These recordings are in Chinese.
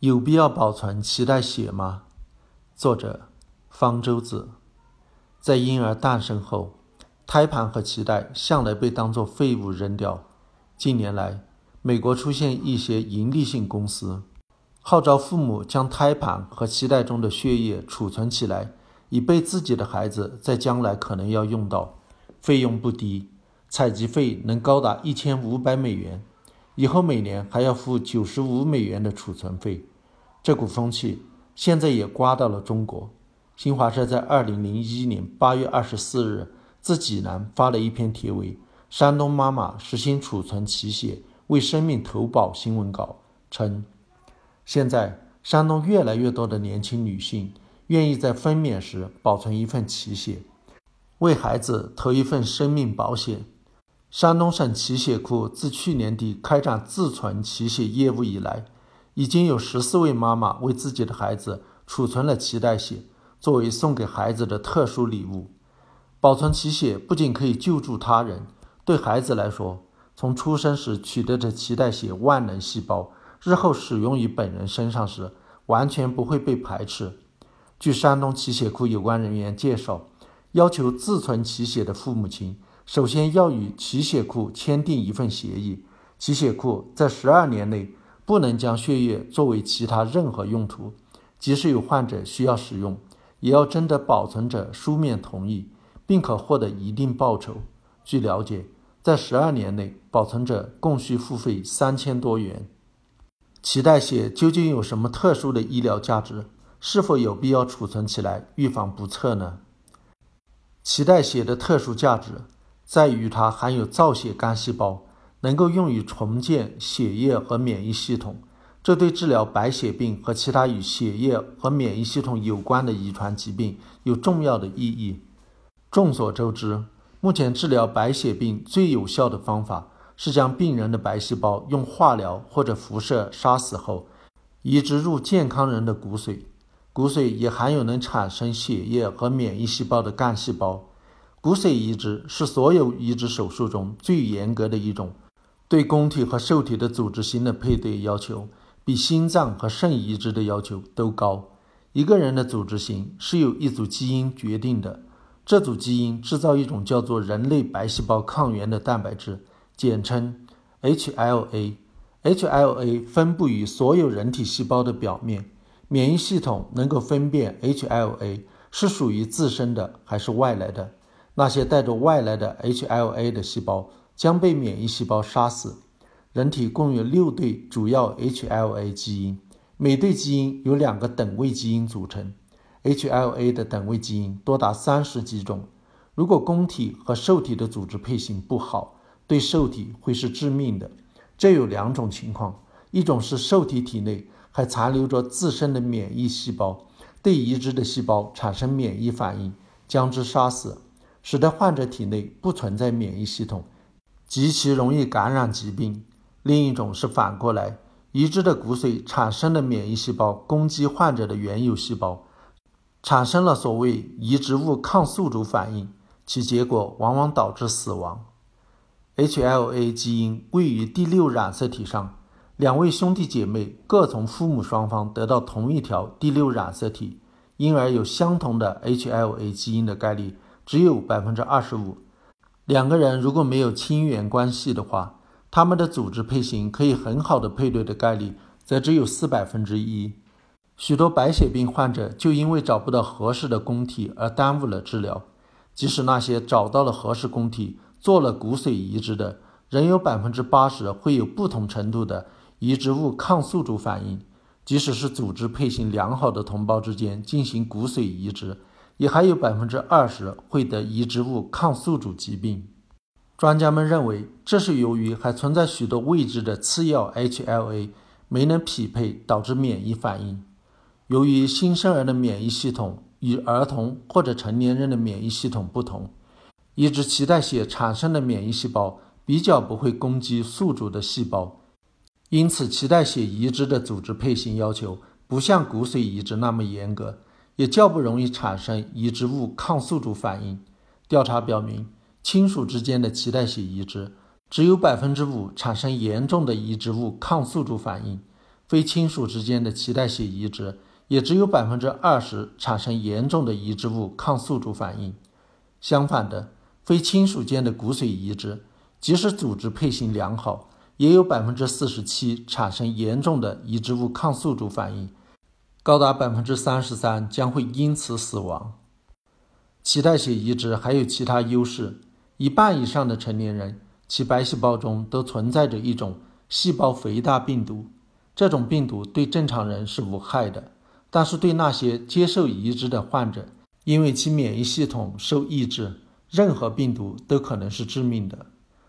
有必要保存脐带血吗？作者方舟子。在婴儿诞生后，胎盘和脐带向来被当作废物扔掉。近年来，美国出现一些盈利性公司，号召父母将胎盘和脐带中的血液储存起来，以备自己的孩子在将来可能要用到。费用不低，采集费能高达一千五百美元。以后每年还要付九十五美元的储存费，这股风气现在也刮到了中国。新华社在二零零一年八月二十四日自济南发了一篇题为《山东妈妈实行储存脐血为生命投保》新闻稿，称现在山东越来越多的年轻女性愿意在分娩时保存一份脐血，为孩子投一份生命保险。山东省脐血库自去年底开展自存脐血业务以来，已经有十四位妈妈为自己的孩子储存了脐带血，作为送给孩子的特殊礼物。保存脐血不仅可以救助他人，对孩子来说，从出生时取得的脐带血万能细胞，日后使用于本人身上时，完全不会被排斥。据山东脐血库有关人员介绍，要求自存脐血的父母亲。首先要与脐血库签订一份协议，脐血库在十二年内不能将血液作为其他任何用途，即使有患者需要使用，也要征得保存者书面同意，并可获得一定报酬。据了解，在十二年内，保存者共需付费三千多元。脐带血究竟有什么特殊的医疗价值？是否有必要储存起来预防不测呢？脐带血的特殊价值。在于它含有造血干细胞，能够用于重建血液和免疫系统，这对治疗白血病和其他与血液和免疫系统有关的遗传疾病有重要的意义。众所周知，目前治疗白血病最有效的方法是将病人的白细胞用化疗或者辐射杀死后，移植入健康人的骨髓。骨髓也含有能产生血液和免疫细胞的干细胞。骨髓移植是所有移植手术中最严格的一种，对供体和受体的组织型的配对要求比心脏和肾移植的要求都高。一个人的组织型是由一组基因决定的，这组基因制造一种叫做人类白细胞抗原的蛋白质，简称 HLA。HLA 分布于所有人体细胞的表面，免疫系统能够分辨 HLA 是属于自身的还是外来的。那些带着外来的 HLA 的细胞将被免疫细胞杀死。人体共有六对主要 HLA 基因，每对基因由两个等位基因组成。HLA 的等位基因多达三十几种。如果供体和受体的组织配型不好，对受体会是致命的。这有两种情况：一种是受体体内还残留着自身的免疫细胞，对移植的细胞产生免疫反应，将之杀死。使得患者体内不存在免疫系统，极其容易感染疾病。另一种是反过来，移植的骨髓产生的免疫细胞攻击患者的原有细胞，产生了所谓移植物抗宿主反应，其结果往往导致死亡。HLA 基因位于第六染色体上，两位兄弟姐妹各从父母双方得到同一条第六染色体，因而有相同的 HLA 基因的概率。只有百分之二十五。两个人如果没有亲缘关系的话，他们的组织配型可以很好的配对的概率则只有四百分之一。许多白血病患者就因为找不到合适的供体而耽误了治疗。即使那些找到了合适供体、做了骨髓移植的，仍有百分之八十会有不同程度的移植物抗宿主反应。即使是组织配型良好的同胞之间进行骨髓移植。也还有百分之二十会得移植物抗宿主疾病。专家们认为，这是由于还存在许多未知的次要 HLA 没能匹配，导致免疫反应。由于新生儿的免疫系统与儿童或者成年人的免疫系统不同，移植脐带血产生的免疫细胞比较不会攻击宿主的细胞，因此脐带血移植的组织配型要求不像骨髓移植那么严格。也较不容易产生移植物抗宿主反应。调查表明，亲属之间的脐带血移植只有百分之五产生严重的移植物抗宿主反应，非亲属之间的脐带血移植，也只有百分之二十产生严重的移植物抗宿主反应。相反的，非亲属间的骨髓移植，即使组织配型良好，也有百分之四十七产生严重的移植物抗宿主反应，高达百分之三十三将会因此死亡。脐带血移植还有其他优势，一半以上的成年人其白细胞中都存在着一种细胞肥大病毒，这种病毒对正常人是无害的，但是对那些接受移植的患者，因为其免疫系统受抑制，任何病毒都可能是致命的。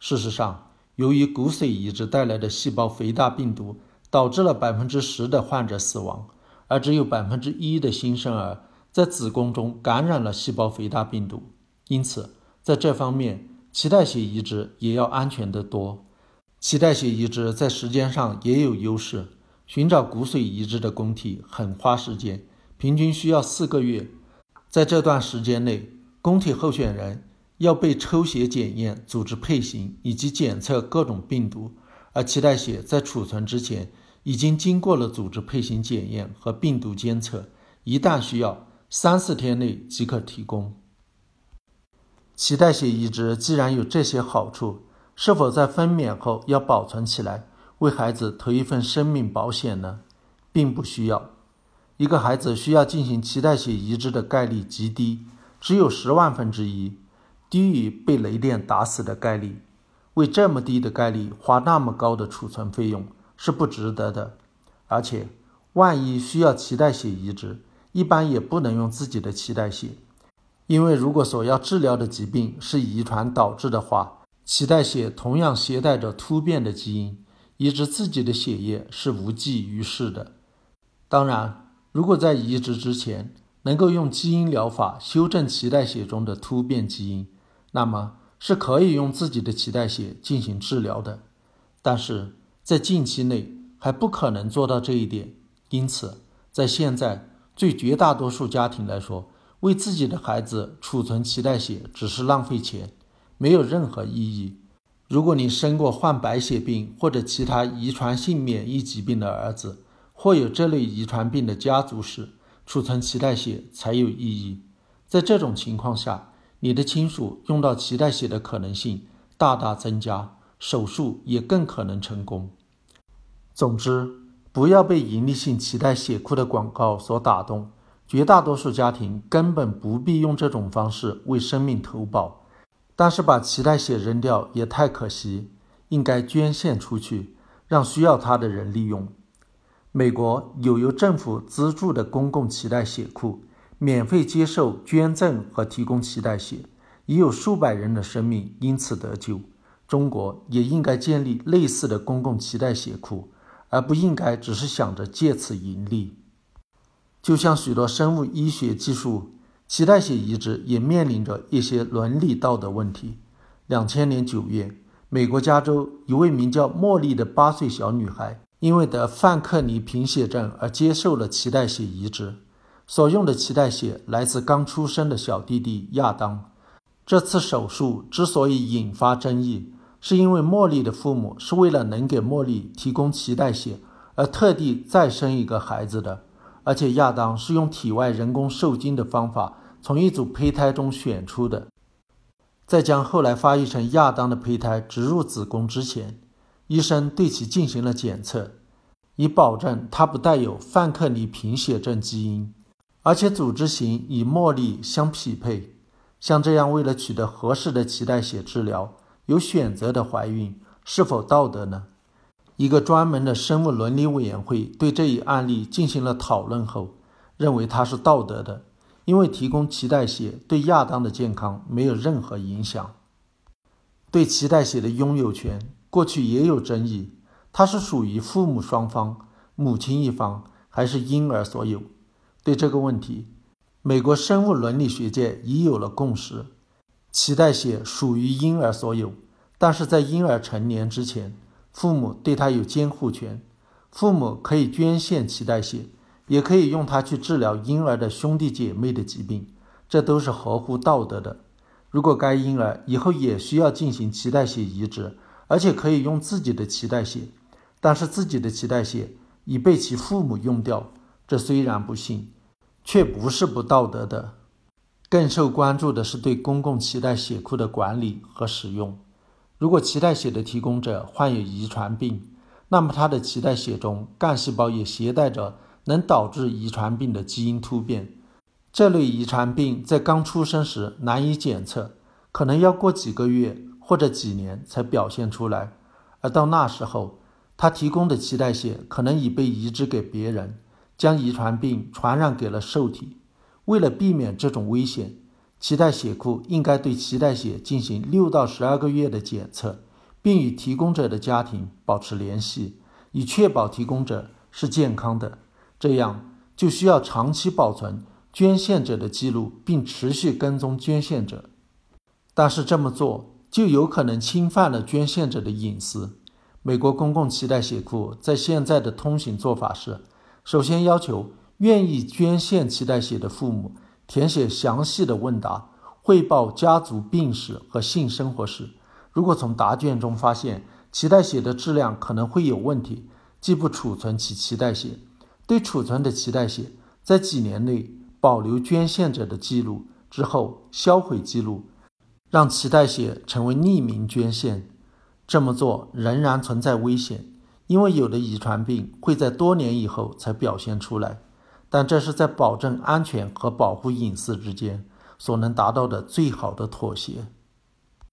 事实上，由于骨髓移植带来的细胞肥大病毒，导致了百分之十的患者死亡，而只有百分之一的新生儿。在子宫中感染了细胞肥大病毒，因此在这方面，脐带血移植也要安全得多。脐带血移植在时间上也有优势，寻找骨髓移植的供体很花时间，平均需要四个月。在这段时间内，供体候选人要被抽血检验组织配型以及检测各种病毒，而脐带血在储存之前已经经过了组织配型检验和病毒监测，一旦需要。三四天内即可提供。脐带血移植既然有这些好处，是否在分娩后要保存起来，为孩子投一份生命保险呢？并不需要。一个孩子需要进行脐带血移植的概率极低，只有十万分之一，低于被雷电打死的概率。为这么低的概率花那么高的储存费用是不值得的。而且，万一需要脐带血移植，一般也不能用自己的脐带血，因为如果所要治疗的疾病是遗传导致的话，脐带血同样携带着突变的基因，移植自己的血液是无济于事的。当然，如果在移植之前能够用基因疗法修正脐带血中的突变基因，那么是可以用自己的脐带血进行治疗的。但是在近期内还不可能做到这一点，因此在现在。对绝大多数家庭来说，为自己的孩子储存脐带血只是浪费钱，没有任何意义。如果你生过患白血病或者其他遗传性免疫疾病的儿子，或有这类遗传病的家族史，储存脐带血才有意义。在这种情况下，你的亲属用到脐带血的可能性大大增加，手术也更可能成功。总之。不要被盈利性脐带血库的广告所打动，绝大多数家庭根本不必用这种方式为生命投保。但是把脐带血扔掉也太可惜，应该捐献出去，让需要它的人利用。美国有由政府资助的公共脐带血库，免费接受捐赠和提供脐带血，已有数百人的生命因此得救。中国也应该建立类似的公共脐带血库。而不应该只是想着借此盈利，就像许多生物医学技术，脐带血移植也面临着一些伦理道德问题。两千年九月，美国加州一位名叫茉莉的八岁小女孩，因为得范克尼贫血症而接受了脐带血移植，所用的脐带血来自刚出生的小弟弟亚当。这次手术之所以引发争议。是因为茉莉的父母是为了能给茉莉提供脐带血而特地再生一个孩子的，而且亚当是用体外人工受精的方法从一组胚胎中选出的。在将后来发育成亚当的胚胎植入子宫之前，医生对其进行了检测，以保证他不带有范克尼贫血症基因，而且组织型与茉莉相匹配。像这样为了取得合适的脐带血治疗。有选择的怀孕是否道德呢？一个专门的生物伦理委员会对这一案例进行了讨论后，认为它是道德的，因为提供脐带血对亚当的健康没有任何影响。对脐带血的拥有权，过去也有争议，它是属于父母双方、母亲一方还是婴儿所有？对这个问题，美国生物伦理学界已有了共识。脐带血属于婴儿所有，但是在婴儿成年之前，父母对他有监护权。父母可以捐献脐带血，也可以用它去治疗婴儿的兄弟姐妹的疾病，这都是合乎道德的。如果该婴儿以后也需要进行脐带血移植，而且可以用自己的脐带血，但是自己的脐带血已被其父母用掉。这虽然不幸，却不是不道德的。更受关注的是对公共脐带血库的管理和使用。如果脐带血的提供者患有遗传病，那么他的脐带血中干细胞也携带着能导致遗传病的基因突变。这类遗传病在刚出生时难以检测，可能要过几个月或者几年才表现出来。而到那时候，他提供的脐带血可能已被移植给别人，将遗传病传染给了受体。为了避免这种危险，脐带血库应该对脐带血进行六到十二个月的检测，并与提供者的家庭保持联系，以确保提供者是健康的。这样就需要长期保存捐献者的记录，并持续跟踪捐献者。但是这么做就有可能侵犯了捐献者的隐私。美国公共脐带血库在现在的通行做法是：首先要求。愿意捐献脐带血的父母填写详细的问答，汇报家族病史和性生活史。如果从答卷中发现脐带血的质量可能会有问题，即不储存其脐带血。对储存的脐带血，在几年内保留捐献者的记录，之后销毁记录，让脐带血成为匿名捐献。这么做仍然存在危险，因为有的遗传病会在多年以后才表现出来。但这是在保证安全和保护隐私之间所能达到的最好的妥协。